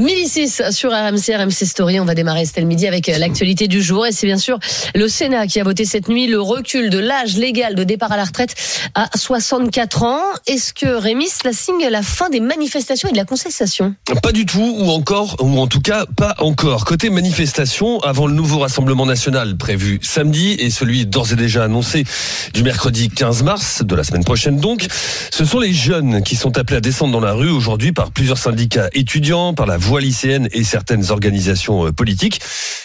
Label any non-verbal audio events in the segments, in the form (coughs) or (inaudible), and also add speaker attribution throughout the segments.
Speaker 1: Midi 6 sur RMC, RMC Story. On va démarrer Estelle Midi avec euh, l'actualité du jour. Et c'est bien sûr le Sénat qui a voté cette nuit le recul de l'âge légal de départ à la retraite à 64 ans. Est-ce que Rémi, cela signe la fin des manifestations et de la contestation?
Speaker 2: Pas du tout, ou encore, ou en tout cas pas encore. Côté manifestation, avant le nouveau Rassemblement national prévu samedi et celui d'ores et déjà annoncé du mercredi 15 mars, de la semaine prochaine donc, ce sont les jeunes qui sont appelés à descendre dans la rue aujourd'hui par plusieurs syndicats étudiants, par la voie lycéenne et certaines organisations euh, politiques.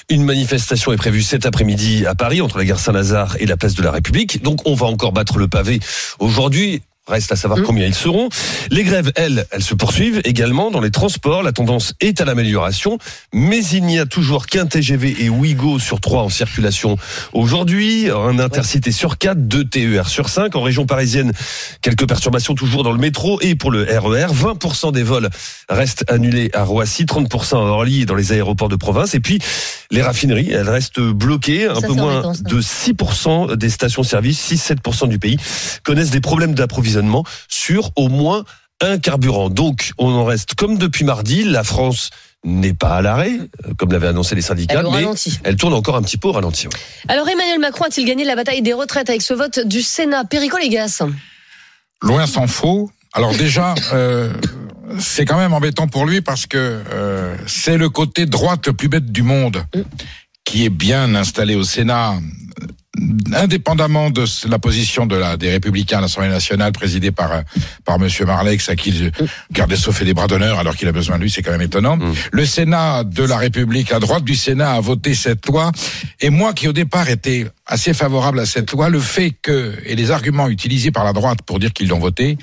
Speaker 2: Une manifestation est prévue cet après-midi à Paris entre la gare Saint-Lazare et la place de la République. Donc on va encore battre le pavé aujourd'hui. Reste à savoir
Speaker 1: Mmh.
Speaker 2: combien ils seront. Les grèves, elles, elles se poursuivent également dans les transports. La tendance est à l'amélioration, mais il n'y a toujours qu'un TGV et Ouigo sur trois en circulation aujourd'hui, un intercité sur quatre, deux TER sur cinq. En région parisienne, quelques perturbations toujours dans le métro et pour le E RER. 20% des vols restent annulés à Roissy, 30% à Orly et dans les aéroports de province. Et puis, les raffineries, elles restent bloquées. Un
Speaker 1: Ça,
Speaker 2: peu moins de 6% des stations-service, 6-7% du pays connaissent des problèmes d'approvisionnement sur au moins un carburant. Donc, on en reste comme depuis mardi. La France n'est pas à l'arrêt, euh, comme l'avaient annoncé les syndicats,
Speaker 1: Elle est au
Speaker 2: mais
Speaker 1: ralenti.
Speaker 2: elle tourne encore un petit peu au ralenti. ouais.
Speaker 1: Alors Emmanuel Macron a-t-il gagné la bataille des retraites avec ce vote du Sénat? Perico Légas
Speaker 3: Loin s'en faut. Alors déjà, euh, c'est quand même embêtant pour lui parce que euh, c'est le côté droite le plus bête du monde qui est bien installé au Sénat. Indépendamment de la position de la, des Républicains à l'Assemblée nationale, présidée par par Monsieur Marlex, à qui le garde des fait des bras d'honneur alors qu'il a besoin de lui, c'est quand même étonnant. Le Sénat de la République, la droite du Sénat a voté cette loi, et moi qui au départ était assez favorable à cette loi, le fait que et les arguments utilisés par la droite pour dire qu'ils l'ont voté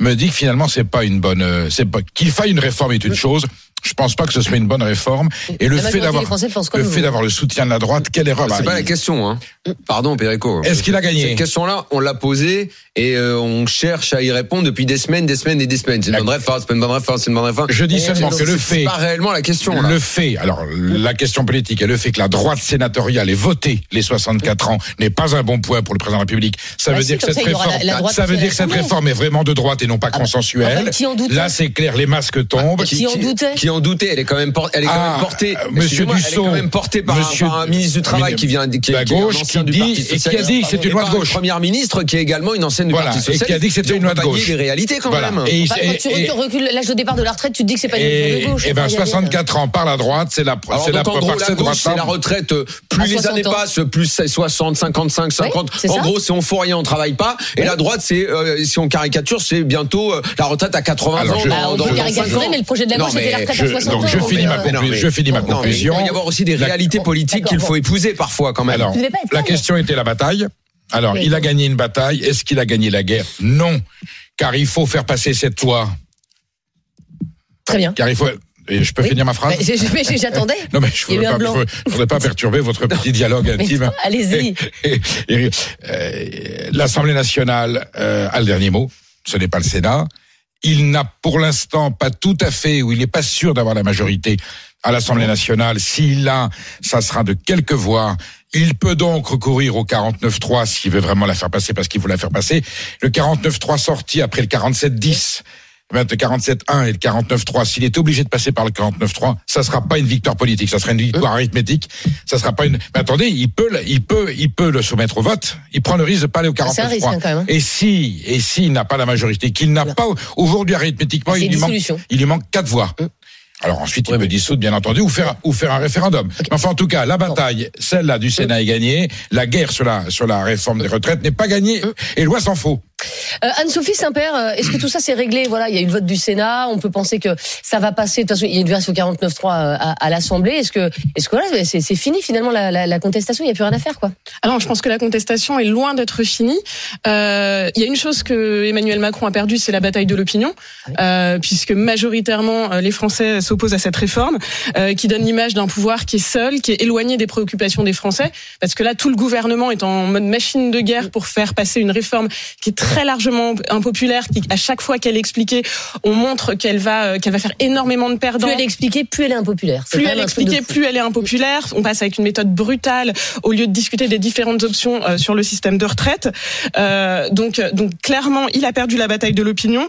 Speaker 3: me dit que finalement c'est pas une bonne, euh, c'est pas qu'il faille une réforme est une chose. Je pense pas que ce soit une bonne réforme. Et le fait d'avoir le
Speaker 1: vous.
Speaker 3: fait d'avoir le soutien de la droite, quelle erreur
Speaker 4: C'est
Speaker 3: Bah,
Speaker 4: pas la question, hein. Pardon, Perico.
Speaker 3: Est-ce qu'il a gagné
Speaker 4: Cette question-là, on l'a posée et euh, on cherche à y répondre depuis des semaines, des semaines et des semaines. C'est une bonne réforme, c'est pas une bonne réforme, c'est une bonne réforme.
Speaker 3: Je dis
Speaker 4: Et
Speaker 3: seulement que le
Speaker 4: c'est
Speaker 3: fait-
Speaker 4: pas réellement la question. Là.
Speaker 3: Le fait, alors la question politique et le fait que la droite sénatoriale ait voté les 64 ans n'est pas un bon point pour le président de la République. Ça
Speaker 1: Bah
Speaker 3: veut
Speaker 1: si,
Speaker 3: dire que cette
Speaker 1: ça, la-
Speaker 3: réforme,
Speaker 1: la droite
Speaker 3: ça veut dire que cette réforme est vraiment de droite et non pas
Speaker 1: bah,
Speaker 3: consensuelle.
Speaker 1: enfin, qui en doutait
Speaker 3: Là, c'est clair, les masques tombent.
Speaker 1: Qui en doutait
Speaker 4: Qui en doutait Elle est quand même, por- elle est quand
Speaker 3: Ah,
Speaker 4: même portée.
Speaker 3: euh, Monsieur
Speaker 4: excusez-moi, Elle est
Speaker 3: Dussault,
Speaker 4: quand même portée par, un-
Speaker 3: Monsieur-
Speaker 4: par un ministre du travail qui vient, qui, qui
Speaker 3: la
Speaker 4: est un
Speaker 3: gauche
Speaker 4: ancien
Speaker 3: qui
Speaker 4: du
Speaker 3: dit-
Speaker 4: Parti
Speaker 3: et qui a
Speaker 4: socialiste.
Speaker 3: dit que c'est une loi de gauche.
Speaker 4: Première ministre qui est également une ancienne du
Speaker 3: Voilà,
Speaker 4: Parti
Speaker 3: et qui a
Speaker 4: socialiste.
Speaker 3: dit que c'était une loi de gauche.
Speaker 4: les réalités quand
Speaker 3: Voilà.
Speaker 4: même.
Speaker 3: Et,
Speaker 1: Enfin,
Speaker 3: et-
Speaker 1: quand tu
Speaker 3: et-
Speaker 1: recules l'âge de départ de la retraite, tu te dis que c'est pas une mesure de gauche.
Speaker 3: et ben
Speaker 1: y a-
Speaker 3: 64 ans par la droite, c'est la c'est la
Speaker 4: c'est la retraite. euh, Plus les
Speaker 1: 60
Speaker 4: années passent, plus c'est 60, 55, 50.
Speaker 1: c'est
Speaker 4: en gros, c'est on fout rien, on travaille pas. Et la droite, c'est, euh, si on caricature, c'est bientôt la retraite à 80
Speaker 3: Alors,
Speaker 4: ans.
Speaker 3: je-
Speaker 4: dans-
Speaker 1: Bah, on peut
Speaker 4: 25
Speaker 1: caricaturer, mais le projet de la gauche, c'était la retraite
Speaker 3: je-
Speaker 1: à 60
Speaker 3: donc, je finis ma conclusion.
Speaker 4: Non, mais-
Speaker 3: je finis ma
Speaker 4: non, mais
Speaker 3: conclusion.
Speaker 4: Il doit y avoir aussi des
Speaker 3: La-
Speaker 4: réalités politiques qu'il faut épouser parfois quand même.
Speaker 3: Alors, la question était la bataille. Alors,
Speaker 1: Oui.
Speaker 3: il a gagné une bataille. Est-ce qu'il a gagné la guerre? Non, car il faut faire passer cette loi.
Speaker 1: Très bien.
Speaker 3: Car il faut. et je peux
Speaker 1: Oui.
Speaker 3: finir ma phrase?
Speaker 1: J'attendais. (laughs)
Speaker 3: Non, mais je
Speaker 1: eu
Speaker 3: voudrais
Speaker 1: un
Speaker 3: pas, perturber votre petit dialogue intime. (laughs)
Speaker 1: Allez-y. (laughs)
Speaker 3: Euh, L'Assemblée nationale euh, a le dernier mot. Ce n'est pas le Sénat. Il n'a pour l'instant pas tout à fait, ou il n'est pas sûr d'avoir la majorité à l'Assemblée nationale. S'il l'a, ça sera de quelques voix. Il peut donc recourir au 49-3 s'il veut vraiment la faire passer, parce qu'il veut la faire passer. Le 49-3 sorti après le 47-10. Eh ben, Le 47-1 et le 49-3, s'il est obligé de passer par le 49-3, ça sera pas une victoire politique, ça sera une victoire arithmétique, ça sera pas une. Mais attendez, il peut, il peut, il peut le soumettre au vote. Il prend le risque de pas aller au 49-3.
Speaker 1: C'est un risque, hein, hein.
Speaker 3: Et si, et s'il n'a pas la majorité, qu'il n'a pas aujourd'hui arithmétiquement, il lui manque, il lui manque quatre voix. Alors ensuite, il peut dissoudre, bien entendu, ou faire, ou faire un référendum. Enfin, en tout cas, la bataille, celle-là du Sénat est gagnée. La guerre sur la, sur la réforme des retraites n'est pas gagnée. Et loi s'en faut.
Speaker 1: Euh, Anne-Sophie Saint-Père, euh, est-ce que tout ça c'est réglé? Voilà, il y a eu le vote du Sénat, on peut penser que ça va passer. De toute façon, il y a une version 49.3 euh, à, à l'Assemblée. Est-ce que, est-ce que voilà, c'est, c'est fini finalement la, la, la contestation? Il n'y a plus rien à faire, quoi.
Speaker 5: Alors, je pense que la contestation est loin d'être finie. Euh, Il y a une chose que Emmanuel Macron a perdue, c'est la bataille de l'opinion, euh, puisque majoritairement les Français s'opposent à cette réforme, euh, qui donne l'image d'un pouvoir qui est seul, qui est éloigné des préoccupations des Français, parce que là, tout le gouvernement est en mode machine de guerre pour faire passer une réforme qui est très largement impopulaire, qui à chaque fois qu'elle est expliquée, on montre qu'elle va euh, qu'elle va faire énormément de perdants.
Speaker 1: Plus elle est expliquée, plus elle est impopulaire.
Speaker 5: Plus elle est expliquée, plus elle est impopulaire. On passe avec une méthode brutale au lieu de discuter des différentes options euh, sur le système de retraite. Euh, donc, donc clairement, il a perdu la bataille de l'opinion.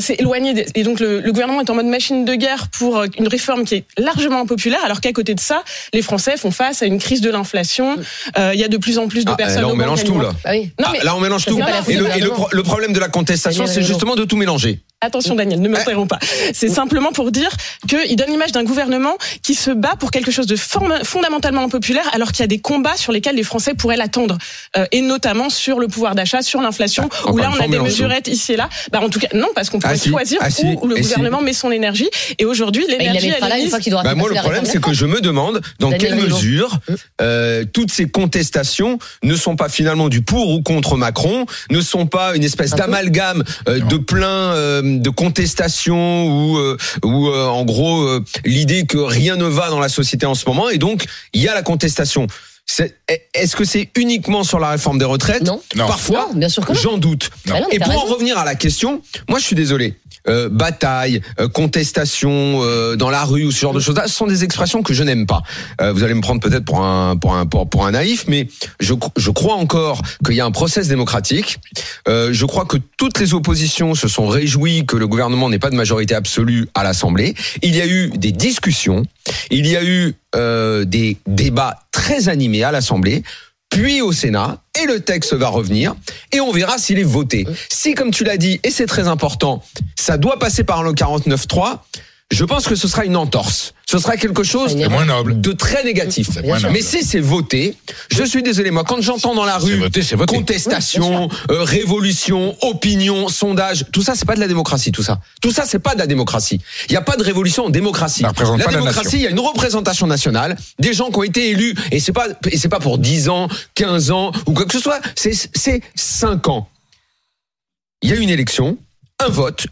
Speaker 5: C'est éloigné des- et donc le, le gouvernement est en mode machine de guerre pour euh, une réforme qui est largement impopulaire, alors qu'à côté de ça, les Français font face à une crise de l'inflation. Euh, Il y a de plus en plus de
Speaker 4: Ah,
Speaker 5: personnes.
Speaker 4: là, on
Speaker 5: au
Speaker 4: mélange tout, là.
Speaker 1: Ah oui.
Speaker 5: Non,
Speaker 4: Ah,
Speaker 5: mais
Speaker 4: là, on mélange tout. Et, le, et le
Speaker 1: gouvernement.
Speaker 4: pro- le problème de la contestation, c'est justement de tout mélanger.
Speaker 5: Attention Daniel, ne m'interromps pas. C'est simplement pour dire qu'il donne l'image d'un gouvernement qui se bat pour quelque chose de fondamentalement impopulaire alors qu'il y a des combats sur lesquels les Français pourraient l'attendre. Euh, et notamment sur le pouvoir d'achat, sur l'inflation,
Speaker 4: Ah,
Speaker 5: où là on a des
Speaker 4: tout.
Speaker 5: mesurettes ici et là. Bah, en tout cas, non, parce qu'on pourrait
Speaker 4: Ah, si.
Speaker 5: choisir
Speaker 4: Ah, si.
Speaker 5: où le
Speaker 4: si.
Speaker 5: gouvernement met son énergie. Et aujourd'hui,
Speaker 1: Bah, il
Speaker 5: l'énergie,
Speaker 1: une
Speaker 5: mise
Speaker 1: aura
Speaker 4: Bah,
Speaker 1: fait
Speaker 4: moi, le problème, c'est que je me demande dans
Speaker 1: Daniel
Speaker 4: quelle mesure euh, toutes ces contestations ne sont pas finalement du pour ou contre Macron, ne sont pas une espèce d'amalgame euh, de plein euh, de contestations ou euh, ou euh, en gros euh, l'idée que rien ne va dans la société en ce moment et donc il y a la contestation. Est-ce que c'est uniquement sur la réforme des retraites
Speaker 1: Non.
Speaker 3: Non.
Speaker 4: Parfois,
Speaker 1: Non, bien sûr que non.
Speaker 4: j'en doute.
Speaker 1: Bah non,
Speaker 4: Et pour en revenir à la question, moi je suis désolé. Euh, bataille, euh, contestation euh, dans la rue ou ce genre de choses-là, ce sont des expressions que je n'aime pas. Euh, vous allez me prendre peut-être pour un pour un pour, pour un naïf, mais je je crois encore qu'il y a un process démocratique. Euh, je crois que toutes les oppositions se sont réjouies que le gouvernement n'ait pas de majorité absolue à l'Assemblée. Il y a eu des discussions, il y a eu euh, des débats très animés à l'Assemblée puis au Sénat, et le texte va revenir, et on verra s'il est voté. Si, comme tu l'as dit, et c'est très important, ça doit passer par le 49.3, je pense que ce sera une entorse. Ce sera quelque chose
Speaker 3: moins noble.
Speaker 4: de très négatif.
Speaker 3: C'est moins noble.
Speaker 4: Mais si c'est voté, je suis désolé, moi, quand j'entends dans la rue
Speaker 3: voté, c'est voté.
Speaker 4: contestation, euh, révolution, opinion, sondage, tout ça, c'est pas de la démocratie, tout ça. Tout ça, c'est pas de la démocratie. Il n'y a pas de révolution en démocratie.
Speaker 3: Pas la
Speaker 4: démocratie, il y a une représentation nationale, des gens qui ont été élus, et c'est pas, et c'est pas pour 10 ans, 15 ans, ou quoi que ce soit, c'est, c'est 5 ans. Il y a une élection, un vote,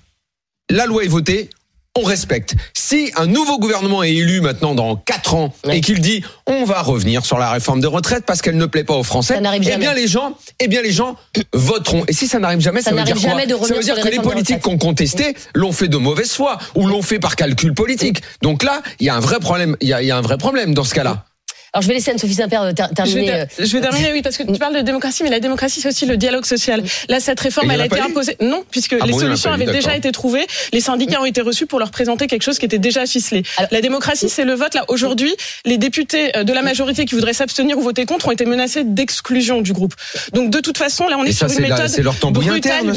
Speaker 4: la loi est votée, on respecte. Si un nouveau gouvernement est élu maintenant dans 4 ans
Speaker 1: Ouais.
Speaker 4: et qu'il dit on va revenir sur la réforme des retraites parce qu'elle ne plaît pas aux Français, eh
Speaker 1: jamais.
Speaker 4: bien les gens, eh bien les gens (coughs) voteront. Et si ça n'arrive jamais,
Speaker 1: Ça
Speaker 4: ça, veut dire quoi
Speaker 1: jamais de
Speaker 4: Ça
Speaker 1: revenir
Speaker 4: veut dire
Speaker 1: sur
Speaker 4: que
Speaker 1: les
Speaker 4: politiques qu'on contesté l'ont fait de mauvaise foi ou l'ont fait par calcul politique. Donc là, il y a un vrai problème. Il y a, il y a un vrai problème dans ce cas-là.
Speaker 1: Alors je vais laisser Anne-Sophie Saint-Père euh, ter-
Speaker 5: Je vais,
Speaker 1: terminer.
Speaker 5: ter- je vais terminer, oui, parce que tu parles de démocratie, mais la démocratie, c'est aussi le dialogue social. Là, cette réforme, elle
Speaker 4: a
Speaker 5: a été imposée. Non, puisque
Speaker 4: Ah
Speaker 5: les
Speaker 4: bon,
Speaker 5: solutions avaient déjà été trouvées. Les syndicats ont été reçus pour leur présenter quelque chose qui était déjà ficelé.
Speaker 1: Alors-
Speaker 5: la démocratie, c'est le vote. Là, aujourd'hui, les députés euh, de la majorité qui voudraient s'abstenir ou voter contre ont été menacés d'exclusion du groupe. Donc, de toute façon, là, on est
Speaker 4: ça,
Speaker 5: sur une
Speaker 4: la-
Speaker 5: méthode
Speaker 4: c'est leur tambouille interne,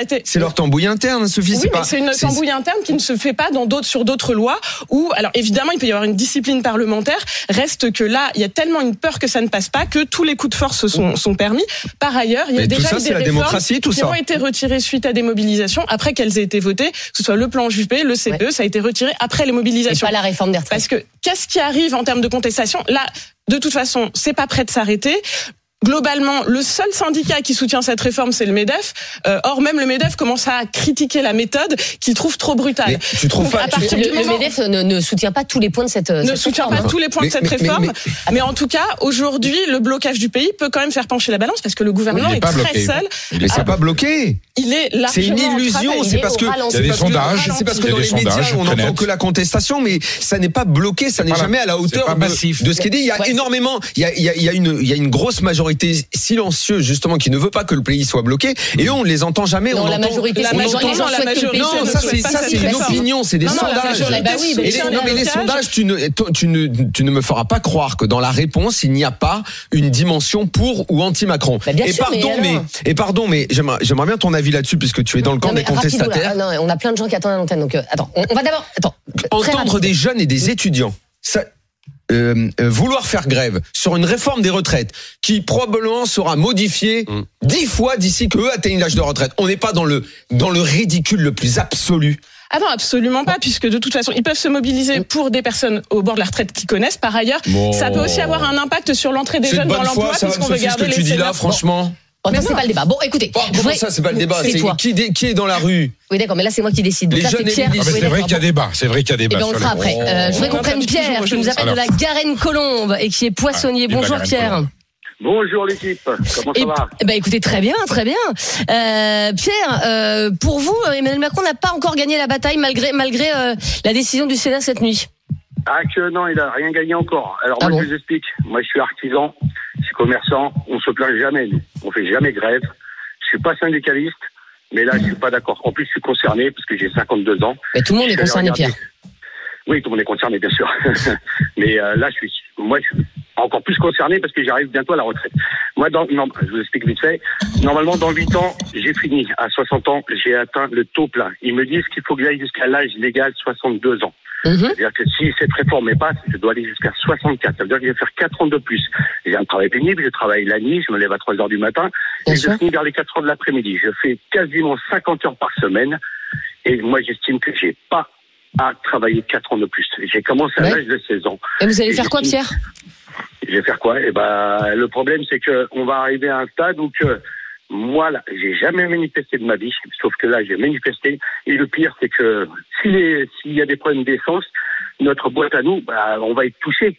Speaker 5: été,
Speaker 4: C'est leur tambouille interne, Sophie.
Speaker 5: oui,
Speaker 4: c'est
Speaker 5: mais
Speaker 4: pas.
Speaker 5: c'est une tambouille interne qui ne se fait pas dans d'autres, sur d'autres lois où, alors évidemment, il peut y avoir une discipline parlementaire. Reste que là, il y a tellement une peur que ça ne passe pas que tous les coups de force sont, sont permis. Par ailleurs, il y a
Speaker 4: Mais
Speaker 5: déjà
Speaker 4: ça,
Speaker 5: eu des
Speaker 4: la
Speaker 5: réformes
Speaker 4: démocratie, tout
Speaker 5: qui
Speaker 4: ça.
Speaker 5: ont été retirées suite à des mobilisations après qu'elles aient été votées, que ce soit le plan Juppé, le CPE, ça a été retiré après les mobilisations.
Speaker 1: pas la réforme des retraites.
Speaker 5: Parce que qu'est-ce qui arrive en termes de contestation? Là, de toute façon, c'est pas prêt de s'arrêter. Globalement, le seul syndicat qui soutient cette réforme, c'est le MEDEF. Euh, or, même le MEDEF commence à critiquer la méthode qu'il trouve trop brutale.
Speaker 4: Mais tu trouves
Speaker 5: Donc,
Speaker 4: pas
Speaker 5: à
Speaker 4: tu-
Speaker 5: partir
Speaker 1: le,
Speaker 5: du
Speaker 1: le
Speaker 5: moment-
Speaker 1: MEDEF ne, ne soutient pas tous les points de cette.
Speaker 5: ne
Speaker 1: cette
Speaker 5: soutient
Speaker 1: réforme,
Speaker 5: pas tous les points
Speaker 4: Mais-
Speaker 5: de cette
Speaker 4: mais- mais-
Speaker 5: réforme,
Speaker 4: mais-
Speaker 5: mais, en tout cas, aujourd'hui, le blocage du pays peut quand même faire pencher la balance parce que le gouvernement
Speaker 3: Il n'est
Speaker 5: est
Speaker 3: pas
Speaker 5: très
Speaker 3: bloqué.
Speaker 5: seul.
Speaker 4: Mais c'est pas bloqué.
Speaker 5: Il est
Speaker 4: C'est
Speaker 5: largement
Speaker 4: une illusion.
Speaker 1: Il
Speaker 4: C'est
Speaker 1: est
Speaker 4: parce que
Speaker 1: ralenti.
Speaker 3: Il y a des
Speaker 4: c'est parce
Speaker 3: sondages,
Speaker 4: C'est parce
Speaker 3: il
Speaker 4: que dans les médias, on n'entend que la contestation, mais ça n'est pas bloqué. Ça n'est jamais à la
Speaker 3: c'est
Speaker 4: hauteur
Speaker 3: pas
Speaker 4: de,
Speaker 3: massif.
Speaker 4: de ce qui est dit. Il y a énormément. Il il il il y a une grosse majorité silencieuse justement qui ne veut pas que le pays soit bloqué. Et eux, on ne les entend jamais.
Speaker 1: Non,
Speaker 4: on
Speaker 1: la
Speaker 4: entend-
Speaker 1: majorité,
Speaker 5: La majorité, non, la majorité
Speaker 4: Non, ça c'est ça c'est une opinion, c'est des
Speaker 5: Non, non,
Speaker 4: sondages.
Speaker 5: majorité
Speaker 1: Bah oui, mais les-
Speaker 4: non mais les sondages, tu ne, tu ne, tu ne me feras pas croire que dans la réponse il n'y a pas une dimension pour ou anti Macron.
Speaker 1: Bah,
Speaker 4: et
Speaker 1: sûr, mais
Speaker 4: pardon, mais,
Speaker 1: alors
Speaker 4: et pardon, mais j'aimerais, j'aimerais bien ton avis là-dessus puisque tu es dans le camp
Speaker 1: Non, mais
Speaker 4: des
Speaker 1: là.
Speaker 4: contestataires.
Speaker 1: Non, on a plein de gens qui attendent à l'antenne. Donc, euh, attends, on, on va d'abord. Attends.
Speaker 4: Entendre des jeunes et des étudiants. Ça, euh, euh, vouloir faire grève sur une réforme des retraites qui probablement sera modifiée
Speaker 2: Mm.
Speaker 4: dix fois d'ici qu'eux atteignent l'âge de retraite. On n'est pas dans le dans le ridicule le plus absolu.
Speaker 5: Ah non, absolument pas, puisque de toute façon, ils peuvent se mobiliser pour des personnes au bord de la retraite qui connaissent. Par ailleurs,
Speaker 4: Bon.
Speaker 5: ça peut aussi avoir un impact sur l'entrée des jeunes dans l'emploi, puisqu'on veut
Speaker 4: Sophie, ce
Speaker 5: garder
Speaker 4: que
Speaker 5: les
Speaker 4: tu dis là, franchement.
Speaker 1: Bon,
Speaker 5: Mais
Speaker 1: c'est pas le débat. Bon, écoutez.
Speaker 4: Oh, comment
Speaker 1: vais-
Speaker 4: ça, c'est pas le débat?
Speaker 1: C'est
Speaker 4: qui, dé- qui est dans la rue?
Speaker 1: Oui, d'accord, mais là, c'est moi qui décide. Donc
Speaker 4: Les
Speaker 1: là, c'est
Speaker 4: jeunes et
Speaker 1: Pierre.
Speaker 3: Ah, c'est vrai qu'il y a
Speaker 1: bon.
Speaker 3: débat. C'est vrai qu'il y a
Speaker 1: Eh
Speaker 3: débat.
Speaker 1: ben, on le fera après. Euh, je voudrais qu'on
Speaker 5: Oh.
Speaker 1: prenne Pierre, qui nous appelle de la Garenne Colombe et qui est poissonnier. Bonjour Pierre.
Speaker 6: Bonjour l'équipe, comment ça
Speaker 1: Et-
Speaker 6: va?
Speaker 1: Bah écoutez, très bien, très bien. Euh, Pierre, euh, pour vous, Emmanuel Macron n'a pas encore gagné la bataille malgré malgré euh, la décision du Sénat cette nuit.
Speaker 6: Ah que non, il a rien gagné encore. Alors
Speaker 1: Ah
Speaker 6: moi
Speaker 1: bon
Speaker 6: je vous explique, moi je suis artisan, je suis commerçant, on se plaint jamais, nous. on fait jamais grève. Je suis pas syndicaliste, mais là je suis pas d'accord. En plus je suis concerné parce que j'ai 52 ans.
Speaker 1: Mais tout le monde est concerné. Pierre.
Speaker 6: Oui, tout le monde est concerné, bien sûr. (laughs) Mais euh, là, je suis, moi, je suis encore plus concerné parce que j'arrive bientôt à la retraite. Moi, dans, non, je vous explique vite fait. Normalement, dans 8 ans, j'ai fini. À 60 ans, j'ai atteint le taux plein. Ils me disent qu'il faut que j'aille jusqu'à l'âge légal 62 ans.
Speaker 1: Mhm.
Speaker 6: C'est-à-dire que si cette réforme est passe, je dois aller jusqu'à 64. Ça veut dire que je vais faire 4 ans de plus. J'ai un travail pénible, je travaille la nuit, je me lève à 3 heures du matin
Speaker 1: Bien
Speaker 6: et je finis vers les 4 heures de l'après-midi. Je fais quasiment 50 heures par semaine et moi, j'estime que j'ai pas à travailler 4 ans de plus. J'ai commencé à
Speaker 1: Ouais.
Speaker 6: l'âge de 16 ans.
Speaker 1: Et vous allez
Speaker 6: Et
Speaker 1: faire quoi, Pierre?
Speaker 6: Je vais faire quoi? Eh ben, le problème, c'est que on va arriver à un stade où que moi, là, j'ai jamais manifesté de ma vie, sauf que là, j'ai manifesté. Et le pire, c'est que s'il s'il y a des problèmes d'essence, notre boîte à nous, bah, on va être touché.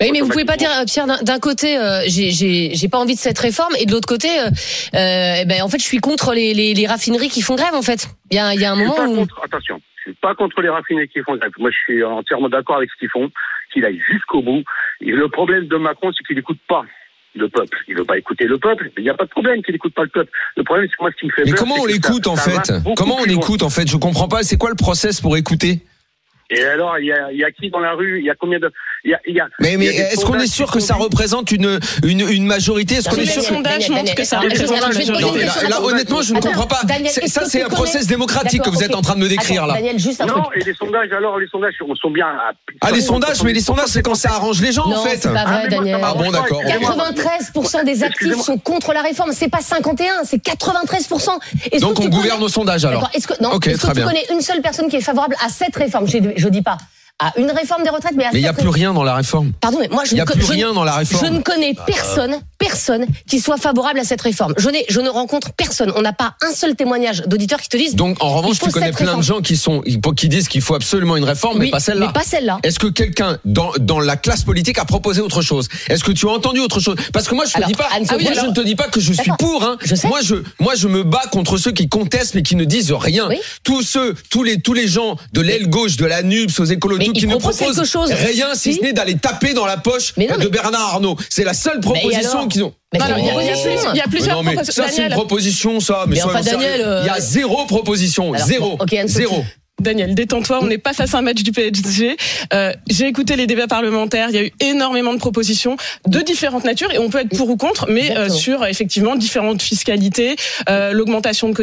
Speaker 1: Bah Oui, mais vous pouvez pas dire, euh, Pierre, d'un- côté, euh, j'ai- pas envie de cette réforme, et de l'autre côté, euh, euh, eh ben, en fait, je suis contre les, les, les raffineries qui font grève, en fait. Il y a, y a un
Speaker 6: Je suis
Speaker 1: moment
Speaker 6: pas
Speaker 1: où...
Speaker 6: contre, attention, je suis pas contre les raffinés qui font grève. Moi, je suis entièrement d'accord avec ce qu'ils font, qu'il aille jusqu'au bout. Et le problème de Macron, c'est qu'il n'écoute pas le peuple. Il veut pas écouter le peuple. Il n'y a pas de problème qu'il n'écoute pas le peuple. Le problème, c'est que moi, ce qui me fait
Speaker 4: Mais
Speaker 6: peur,
Speaker 4: comment on l'écoute en fait? Comment on
Speaker 6: plus loin.
Speaker 4: écoute en fait? Je comprends pas. C'est quoi le process pour écouter?
Speaker 6: Et alors, il y a, il y a qui dans la rue? Il y a combien de y a, il y a,
Speaker 4: Mais, est-ce qu'on est sûr que ça représente une, une, une majorité? Est-ce qu'on est sûr
Speaker 5: les
Speaker 4: que...
Speaker 5: sondages
Speaker 1: Daniel,
Speaker 5: montrent que ça représente
Speaker 1: une
Speaker 5: majorité.
Speaker 4: là, honnêtement, je ne comprends pas. Ça, c'est un process démocratique que vous êtes en train de me décrire là.
Speaker 6: Non, et les sondages, alors, les sondages sont bien à.
Speaker 4: Ah, les sondages, mais les sondages, c'est quand ça arrange les gens en
Speaker 1: Non,
Speaker 4: fait.
Speaker 1: c'est pas
Speaker 6: Ah,
Speaker 1: vrai, Daniel.
Speaker 4: Ah bon, d'accord.
Speaker 1: 93% des actifs sont contre la réforme. C'est pas 51, c'est 93%. Est-ce
Speaker 4: Donc on gouverne au sondage alors.
Speaker 1: Est-ce que, non,
Speaker 4: Ok,
Speaker 1: est-ce que
Speaker 4: très
Speaker 1: tu connais une seule personne qui est favorable à cette réforme? Je, je dis pas à une réforme des retraites, mais à
Speaker 4: Mais il n'y a plus rien dans la réforme.
Speaker 1: Pardon, mais moi je ne co- je ne- Je connais personne, personne qui soit favorable à cette réforme. Je, ne rencontre personne. On n'a pas un seul témoignage d'auditeurs qui te disent.
Speaker 4: Donc en revanche, tu connais plein
Speaker 1: réforme.
Speaker 4: de gens qui sont qui disent qu'il faut absolument une réforme, mais pas celle-là.
Speaker 1: Mais pas celle-là.
Speaker 4: Est-ce que quelqu'un dans, dans la classe politique a proposé autre chose? Est-ce que tu as entendu autre chose? Parce que moi je te
Speaker 1: Alors,
Speaker 4: dis pas,
Speaker 1: Anne-Sophie,
Speaker 4: moi je
Speaker 1: alors-
Speaker 4: ne te dis pas que je suis pour. Hein.
Speaker 1: Je.
Speaker 4: Moi je moi je me bats contre ceux qui contestent mais qui ne disent rien.
Speaker 1: Oui.
Speaker 4: Tous ceux, tous les tous les gens de l'aile gauche, de la NUPS, aux écolos, qui ne
Speaker 1: proposent chose.
Speaker 4: rien si
Speaker 1: Si.
Speaker 4: ce n'est d'aller taper dans la poche
Speaker 1: Mais non,
Speaker 4: de
Speaker 1: mais-
Speaker 4: Bernard Arnault. C'est la seule proposition qu'ils ont.
Speaker 1: Mais
Speaker 5: Non,
Speaker 1: c'est
Speaker 5: non,
Speaker 1: une
Speaker 5: il y a- il y a
Speaker 1: proposition.
Speaker 5: plus- il y a
Speaker 4: Mais
Speaker 5: plusieurs
Speaker 4: non, mais
Speaker 5: propositions.
Speaker 4: ça c'est une
Speaker 5: Daniel,
Speaker 4: proposition, ça. Mais,
Speaker 1: Mais
Speaker 4: soyons
Speaker 1: enfin, Daniel,
Speaker 4: sérieux.
Speaker 1: euh,
Speaker 4: il y a zéro proposition,
Speaker 1: Alors,
Speaker 4: zéro,
Speaker 1: bon, ok, Anne-Sophie.
Speaker 4: zéro.
Speaker 5: Daniel, détends-toi, on n'est pas face à un match du PSG. Euh, J'ai écouté les débats parlementaires, il y a eu énormément de propositions de différentes natures et on peut être pour ou contre, mais euh, sur effectivement différentes fiscalités, euh, l'augmentation de,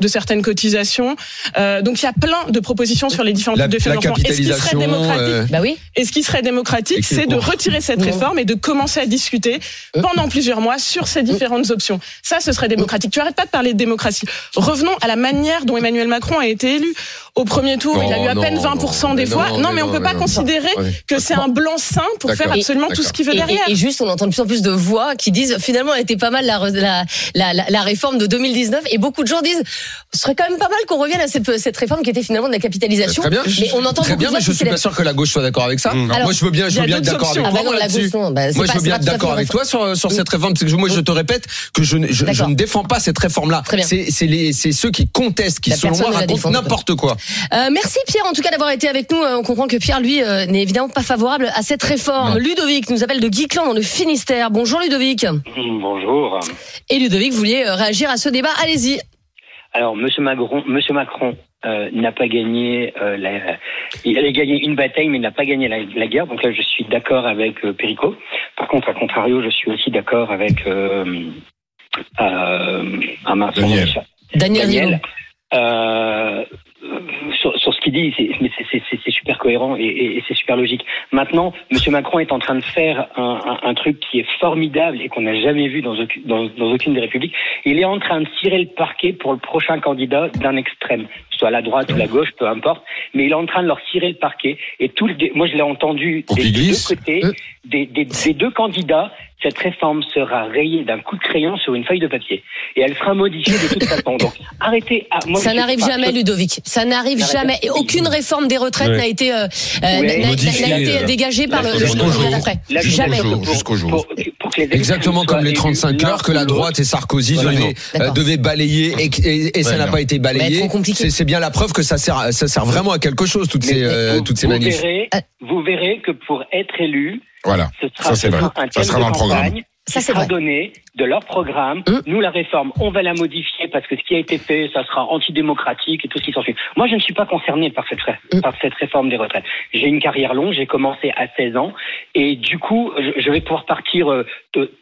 Speaker 5: de certaines cotisations. Euh, donc il y a plein de propositions sur les différents
Speaker 4: La,
Speaker 5: types de financement. Et ce qui serait
Speaker 4: capitalisation.
Speaker 5: démocratique,
Speaker 4: euh,
Speaker 1: Bah oui.
Speaker 5: et ce qui serait démocratique, c'est de retirer cette réforme et de commencer à discuter pendant plusieurs mois sur ces différentes options. Ça, ce serait démocratique. Tu arrêtes pas de parler de démocratie. Revenons à la manière dont Emmanuel Macron a été élu. Au premier tour, il a eu à
Speaker 4: Non,
Speaker 5: peine
Speaker 4: non,
Speaker 5: 20%
Speaker 4: non,
Speaker 5: des voix.
Speaker 4: non, mais
Speaker 5: mais on
Speaker 4: non,
Speaker 5: peut
Speaker 4: mais
Speaker 5: pas
Speaker 4: non.
Speaker 5: considérer
Speaker 4: Ouais.
Speaker 5: que c'est un blanc-seing pour faire absolument tout ce qu'il veut derrière.
Speaker 1: et- et juste, on entend de plus en plus de voix qui disent finalement, elle était pas mal la, la, la, réforme de 2019. Et beaucoup de gens disent, ce serait quand même pas mal qu'on revienne à cette, cette réforme qui était finalement de la capitalisation.
Speaker 4: Très bien.
Speaker 1: Mais on entend
Speaker 4: Très bien, mais je suis pas sûr que la gauche soit d'accord avec ça.
Speaker 1: Alors,
Speaker 4: moi, je veux bien, je veux être d'accord avec
Speaker 5: options.
Speaker 1: Ah
Speaker 4: toi.
Speaker 1: bah
Speaker 4: moi.
Speaker 1: Bah,
Speaker 4: Moi, je veux bien être d'accord avec toi sur, sur cette réforme, parce que moi, je te répète que je, ne- ne défends pas cette réforme-là. C'est c'est les, c'est ceux qui contestent, qui selon moi
Speaker 1: ne
Speaker 4: racontent n'importe quoi.
Speaker 1: Euh, merci Pierre en tout cas d'avoir été avec nous. Euh, On comprend que Pierre lui euh, n'est évidemment pas favorable à cette réforme.
Speaker 4: Non.
Speaker 1: Ludovic nous appelle de Guiclan dans le Finistère. Bonjour Ludovic. (clears throat)
Speaker 7: Bonjour.
Speaker 1: Et Ludovic, vous vouliez réagir à ce débat Allez-y.
Speaker 7: Alors, Monsieur Macron, Monsieur Macron euh, n'a pas gagné. euh, la, il a gagné une bataille, mais il n'a pas gagné la, la guerre. Donc là, je suis d'accord avec euh, Perico. Par contre, à contrario, je suis aussi d'accord avec euh, euh, ah
Speaker 3: Daniel,
Speaker 1: Daniel.
Speaker 7: Euh, sur, sur ce qu'il dit, c'est- mais c'est- c'est c'est- c'est super cohérent et, et- et c'est super logique. Maintenant, Monsieur Macron est en train de faire un, un- un truc qui est formidable et qu'on n'a jamais vu dans, aucune- dans, dans aucune des républiques. Il est en train de tirer le parquet pour le prochain candidat d'un extrême, soit la droite ou la gauche, peu importe. Mais il est en train de leur tirer le parquet. Et tout le, moi, je l'ai entendu des, des deux côtés,
Speaker 1: Euh.
Speaker 7: des, des- des deux candidats. Cette réforme sera rayée d'un coup de crayon sur une feuille de papier et elle sera modifiée de toute façon. Donc, arrêtez. à- moi,
Speaker 1: Ça n'arrive jamais,
Speaker 7: je-
Speaker 1: Ludovic. Ça n'arrive jamais. Et aucune réforme des retraites
Speaker 2: Ouais.
Speaker 1: n'a été, euh, euh,
Speaker 7: Ouais.
Speaker 1: n'a- n'a-
Speaker 4: Modifiée,
Speaker 1: n'a été
Speaker 4: euh,
Speaker 1: dégagée par le,
Speaker 3: jour.
Speaker 1: après. Jamais.
Speaker 3: jusqu'au jour.
Speaker 7: Pour, pour que les
Speaker 4: Exactement comme les
Speaker 7: soient élus
Speaker 4: 35
Speaker 7: l'un
Speaker 4: heures que la droite et Sarkozy
Speaker 2: Voilà,
Speaker 4: devaient, euh, balayer et, et- et ça n'a pas été balayé. C'est c'est bien la preuve que ça sert, ça sert vraiment à quelque chose toutes
Speaker 7: Mais
Speaker 4: ces, euh,
Speaker 7: vous,
Speaker 4: toutes ces
Speaker 7: vous
Speaker 4: manifs.
Speaker 7: verrez, vous verrez que pour être élu,
Speaker 3: Voilà.
Speaker 7: ce sera,
Speaker 3: Ça, c'est
Speaker 7: ce
Speaker 3: vrai.
Speaker 7: sera un
Speaker 3: Ça
Speaker 7: thème
Speaker 3: sera
Speaker 7: de
Speaker 3: dans le programme.
Speaker 1: Ça, c'est
Speaker 7: donné de leur programme.
Speaker 1: Hum.
Speaker 7: Nous, la réforme, on va la modifier parce que ce qui a été fait, ça sera antidémocratique et tout ce qui s'ensuit. Moi, je ne suis pas concerné par cette,
Speaker 1: Hum.
Speaker 7: par cette réforme des retraites. J'ai une carrière longue, j'ai commencé à 16 ans et du coup, je, vais pouvoir partir euh,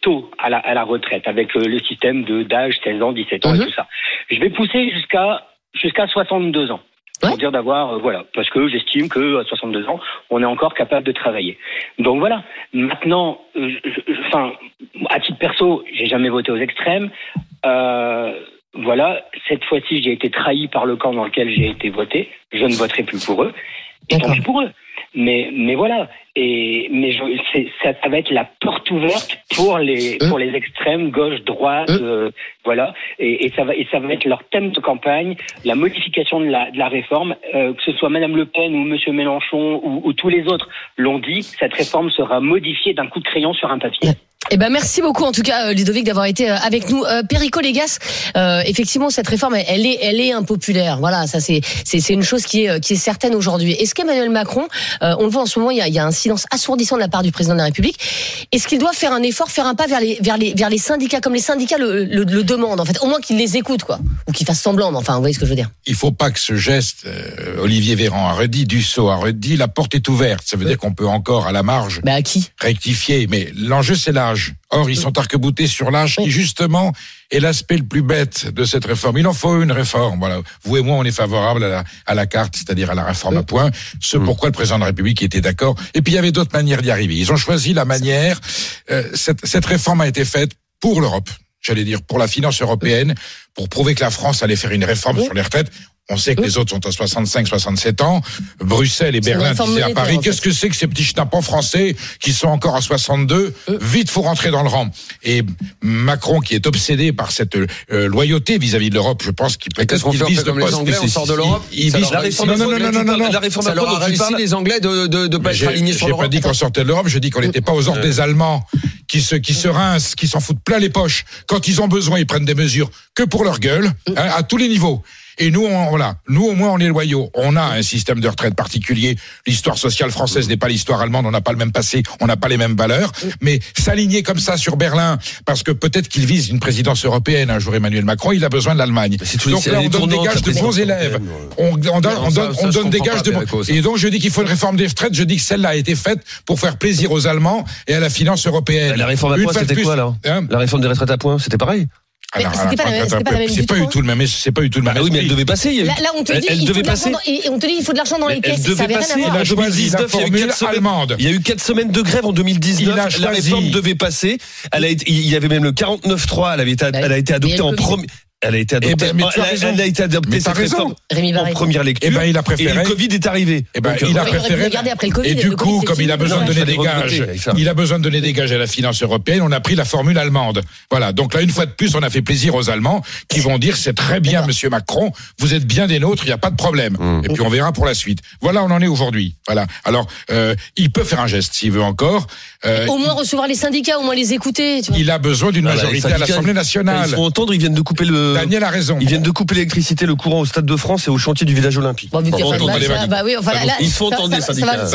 Speaker 7: tôt à la, à la retraite avec euh, le système de d'âge 16 ans, 17 ans et tout ça. Je vais pousser jusqu'à jusqu'à 62 ans.
Speaker 1: Ouais.
Speaker 7: Pour dire d'avoir, euh, voilà, parce que j'estime que à 62 ans, on est encore capable de travailler. Donc voilà. Maintenant, euh, enfin, à titre perso, j'ai jamais voté aux extrêmes. Euh, voilà, cette fois-ci, j'ai été trahi par le camp dans lequel j'ai été voté. Je ne voterai plus pour eux. Et tant pis pour eux. Mais, mais voilà. Et mais je, c'est- ça, ça va être la porte ouverte pour les
Speaker 1: Euh.
Speaker 7: pour les extrêmes, gauche, droite,
Speaker 1: Euh.
Speaker 7: euh, voilà. Et, et ça va et ça va être leur thème de campagne, la modification de la de la réforme, euh, que ce soit Madame Le Pen ou Monsieur Mélenchon ou, ou tous les autres l'ont dit. Cette réforme sera modifiée d'un coup de crayon sur un papier.
Speaker 1: Eh ben merci beaucoup en tout cas euh, Ludovic d'avoir été euh, avec nous. Euh, Perico Légas, euh, effectivement cette réforme elle, est elle est impopulaire. Voilà, ça c'est c'est une chose qui est qui est certaine aujourd'hui. Est-ce qu'Emmanuel Macron, euh, on le voit en ce moment, il y a, il y a un silence assourdissant de la part du président de la République. Est-ce qu'il doit faire un effort, faire un pas vers les vers les vers les syndicats comme les syndicats le, le, le demandent en fait, au moins qu'il les écoute quoi, ou qu'il fasse semblant. mais Enfin, vous voyez ce que je veux dire.
Speaker 3: il faut pas que ce geste, Olivier Véran a redit, Dussault a redit, la porte est ouverte. Ça veut dire qu'on peut encore, à la marge,
Speaker 1: Bah à qui?
Speaker 3: rectifier. Mais l'enjeu, c'est l'âge. Or, ils sont arc-boutés sur l'âge, qui justement est l'aspect le plus bête de cette réforme. Il en faut une réforme. Voilà. Vous et moi, on est favorable à la, à la carte, c'est-à-dire à la réforme à point. Ce pourquoi le président de la République était d'accord. Et puis, il y avait d'autres manières d'y arriver. Ils ont choisi la manière. euh, cette, cette réforme a été faite pour l'Europe. J'allais dire pour la finance européenne, pour prouver que la France allait faire une réforme
Speaker 1: Oui.
Speaker 3: sur les retraites. On sait que les autres sont à 65, 67 ans. Bruxelles et Berlin disaient à Paris, qu'est-ce que c'est que ces petits schnappants français qui sont encore à 62
Speaker 1: Euh.
Speaker 3: Vite, faut rentrer dans le rang. Et Macron, qui est obsédé par cette euh, loyauté vis-à-vis de l'Europe, je pense qu'il peut
Speaker 4: fait comme les Anglais, on sort de l'Europe?
Speaker 3: Il vise
Speaker 2: La réforme
Speaker 3: non, non, non, non, non, non,
Speaker 2: la réforme
Speaker 4: Ça leur a réussi les Anglais de de, de pas être
Speaker 3: j'ai-
Speaker 4: alignés sur
Speaker 3: J'ai
Speaker 4: l'Europe.
Speaker 3: pas dit qu'on sortait de l'Europe, je dis qu'on n'était pas aux ordres des Allemands qui se qui se rincent, qui s'en foutent plein les poches. Quand ils ont besoin, ils prennent des mesures que pour leur gueule, hein, à tous les niveaux. Et nous, on, voilà, nous au moins on est loyaux. On a un système de retraite particulier. L'histoire sociale française n'est pas l'histoire allemande. On n'a pas le même passé, on n'a pas les mêmes valeurs. Mais s'aligner comme ça sur Berlin, parce que peut-être qu'il vise une présidence européenne un jour, Emmanuel Macron, il a besoin de l'Allemagne.
Speaker 2: les-
Speaker 3: Donc là, on donne des gages de bons élèves. On, on donne, on on des gages de bons. Et donc je dis qu'il faut une réforme des retraites. Je dis que celle-là a été faite pour faire plaisir aux Allemands et à la finance européenne.
Speaker 2: La réforme à
Speaker 3: de
Speaker 2: c'était quoi alors
Speaker 3: hein
Speaker 2: La réforme des retraites à points, c'était pareil.
Speaker 1: C'était pas la même- c'était pas la même
Speaker 3: C'est pas du tout le même, c'est pas du tout le même.
Speaker 2: Ah oui, mais elle devait passer. il y a eu-
Speaker 1: Là, on te
Speaker 2: elle,
Speaker 1: dit
Speaker 2: elle
Speaker 1: il faut
Speaker 2: devait
Speaker 1: de l'argent
Speaker 2: passer.
Speaker 1: dans- et on te dit il faut de l'argent dans les
Speaker 2: Elle
Speaker 1: caisses.
Speaker 2: devait
Speaker 1: avait rien
Speaker 2: passer.
Speaker 3: Il a
Speaker 2: En
Speaker 3: choisi la
Speaker 2: 2019, il y a eu
Speaker 3: formule
Speaker 2: quatre semaines-
Speaker 3: allemande.
Speaker 2: Il y a eu quatre semaines de grève en 2019.
Speaker 3: Il a
Speaker 2: la réforme devait passer. Elle a été, il y avait même le 49.3. Elle avait été,
Speaker 1: Bah,
Speaker 2: elle a été adoptée en premier. Elle a été adoptée.
Speaker 3: Eh ben, mais tu as
Speaker 2: elle, a été adoptée
Speaker 3: Mais
Speaker 2: cette
Speaker 3: raison.
Speaker 1: Rémi
Speaker 2: en première lecture.
Speaker 3: Eh ben, il a
Speaker 2: Et
Speaker 3: préféré.
Speaker 2: le Covid est arrivé.
Speaker 3: Eh ben,
Speaker 2: Donc,
Speaker 3: il a
Speaker 1: pu
Speaker 3: préféré.
Speaker 1: après le Covid,
Speaker 3: Et du coup, comme il a besoin de donner des gages,
Speaker 2: il
Speaker 3: a besoin de donner des gages à la finance européenne. On a pris la formule allemande. Voilà. Donc là, une fois de plus, on a fait plaisir aux Allemands qui vont dire c'est très bien,
Speaker 1: D'accord.
Speaker 3: Monsieur Macron. Vous êtes bien des nôtres. Il n'y a pas de problème.
Speaker 2: Mmh.
Speaker 3: Et puis on verra pour la suite. Voilà, on en est aujourd'hui. Voilà. Alors, euh, il peut faire un geste s'il veut encore. Euh,
Speaker 1: Au moins recevoir les syndicats, au moins les écouter. Tu vois.
Speaker 3: il a besoin d'une
Speaker 2: Voilà,
Speaker 3: majorité à l'Assemblée
Speaker 2: Ils
Speaker 3: nationale.
Speaker 2: se font entendre. Ils viennent de couper le.
Speaker 3: Daniel a raison.
Speaker 2: Ils viennent de couper l'électricité, le courant au Stade de France et au chantier du village olympique.
Speaker 1: Bon,
Speaker 3: Bon,
Speaker 1: pas ça-
Speaker 3: vacances.
Speaker 1: bah oui, enfin,
Speaker 3: Ça
Speaker 1: là,
Speaker 2: nous- ils se font
Speaker 1: ça-
Speaker 2: entendre
Speaker 1: ça-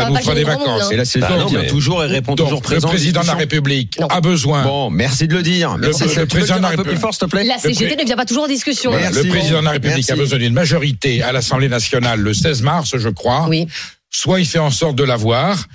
Speaker 3: nous fera des vacances.
Speaker 1: hein.
Speaker 4: Et la CGT
Speaker 2: Bah non,
Speaker 4: vient
Speaker 2: mais-
Speaker 4: toujours et répond
Speaker 3: Donc,
Speaker 4: toujours
Speaker 3: le
Speaker 4: présent. aux
Speaker 3: président de la. République
Speaker 1: Non.
Speaker 3: a besoin.
Speaker 4: Bon, merci de le dire. Merci.
Speaker 3: le
Speaker 4: le
Speaker 3: président de la République.
Speaker 1: La CGT ne vient pas toujours en discussion.
Speaker 3: Le président de la République a besoin d'une majorité à l'Assemblée nationale le 16 mars, je crois.
Speaker 1: Oui.
Speaker 3: Soit il fait en sorte de l'avoir,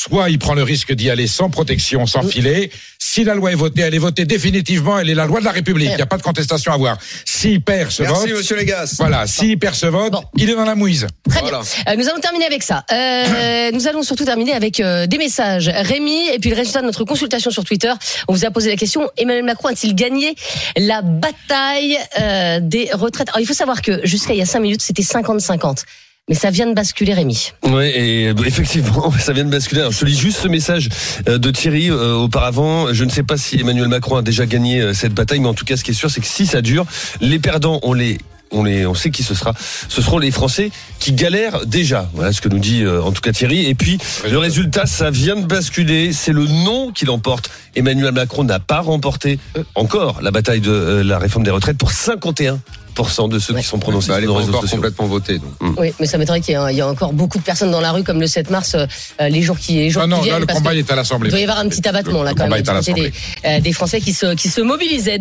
Speaker 3: soit il prend le risque d'y aller sans protection, sans filet. Si la loi est votée, elle est votée définitivement, elle est la loi de la République. Il n'y a pas de contestation à avoir. S'il perd ce
Speaker 4: Merci,
Speaker 3: vote,
Speaker 4: monsieur Légas.
Speaker 3: voilà, s'il perd ce vote,
Speaker 1: Bon.
Speaker 3: il est dans la mouise.
Speaker 1: Très
Speaker 4: Voilà.
Speaker 1: bien. Euh, nous allons terminer avec ça. Euh, (clears throat) nous allons surtout terminer avec euh, des messages. Rémi, et puis le résultat de notre consultation sur Twitter. On vous a posé la question Emmanuel Macron a-t-il gagné la bataille euh, des retraites? Alors, il faut savoir que jusqu'à il y a 5 minutes, c'était 50-50. Mais ça vient de basculer, Rémi.
Speaker 2: Ouais, et euh, effectivement, (laughs) ça vient de basculer. Je te lis juste ce message euh, de Thierry euh, auparavant. Je ne sais pas si Emmanuel Macron a déjà gagné euh, cette bataille, mais en tout cas, ce qui est sûr, c'est que si ça dure, les perdants, on les on, les, on sait qui ce sera. Ce seront les Français qui galèrent déjà. Voilà ce que nous dit euh, en tout cas Thierry. Et puis le résultat, ça vient de basculer. C'est le non qui l'emporte. Emmanuel Macron n'a pas remporté encore la bataille de euh, la réforme des retraites pour 51% de ceux
Speaker 1: Ouais.
Speaker 2: qui sont prononcés
Speaker 4: Bah,
Speaker 2: sur les réseaux
Speaker 4: encore
Speaker 2: sociaux.
Speaker 4: complètement votée. donc.
Speaker 1: Oui, mais ça m'étonnerait qu'il y, y ait encore beaucoup de personnes dans la rue comme le 7 mars, euh, les jours qui, les jours
Speaker 3: Ah
Speaker 1: qui
Speaker 3: non,
Speaker 1: viennent.
Speaker 3: là, le combat
Speaker 1: que
Speaker 3: est à l'Assemblée.
Speaker 1: il doit y avoir un petit abattement là
Speaker 3: Le
Speaker 1: quand
Speaker 3: combat
Speaker 1: même
Speaker 3: est à
Speaker 1: du côté
Speaker 3: l'Assemblée.
Speaker 1: des, euh, des Français qui se, qui se mobilisaient.